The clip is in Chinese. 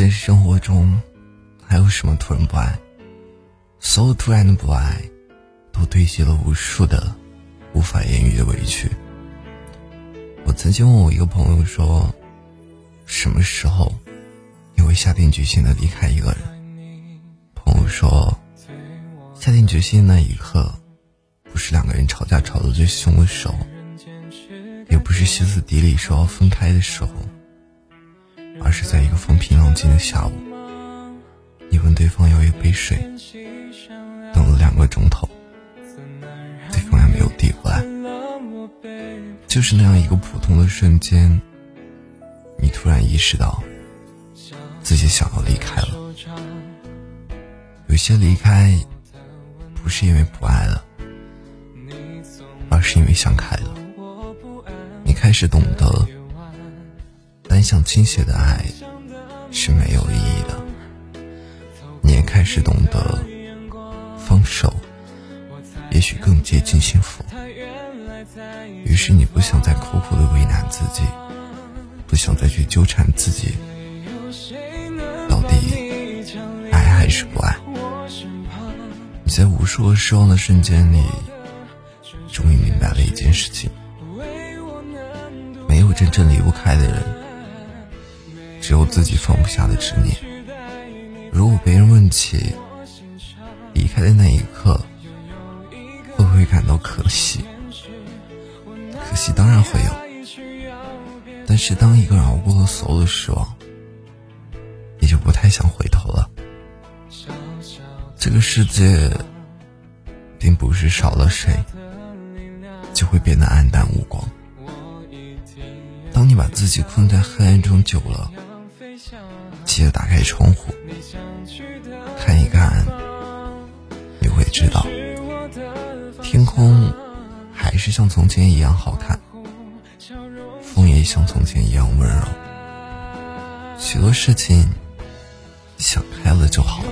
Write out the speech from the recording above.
现实生活中，还有什么突然不爱？所有突然的不爱，都堆积了无数的无法言喻的委屈。我曾经问我一个朋友说：“什么时候你会下定决心的离开一个人？”朋友说：“下定决心那一刻，不是两个人吵架吵得最凶的时候，也不是歇斯底里说要分开的时候。”而是在一个风平浪静的下午，你问对方要一杯水，等了两个钟头，对方也没有递过来。就是那样一个普通的瞬间，你突然意识到自己想要离开了。有些离开，不是因为不爱了，而是因为想开了。你开始懂得。单向倾斜的爱是没有意义的。你也开始懂得放手，也许更接近幸福。于是你不想再苦苦的为难自己，不想再去纠缠自己，到底爱还是不爱？你在无数个失望的瞬间里，终于明白了一件事情：没有真正离不开的人。只有自己放不下的执念。如果别人问起离开的那一刻，会不会感到可惜？可惜当然会有。但是当一个人熬过了所有的失望，也就不太想回头了。这个世界，并不是少了谁，就会变得黯淡无光。当你把自己困在黑暗中久了，记得打开窗户，看一看，你会知道，天空还是像从前一样好看，风也像从前一样温柔。许多事情想开了就好了。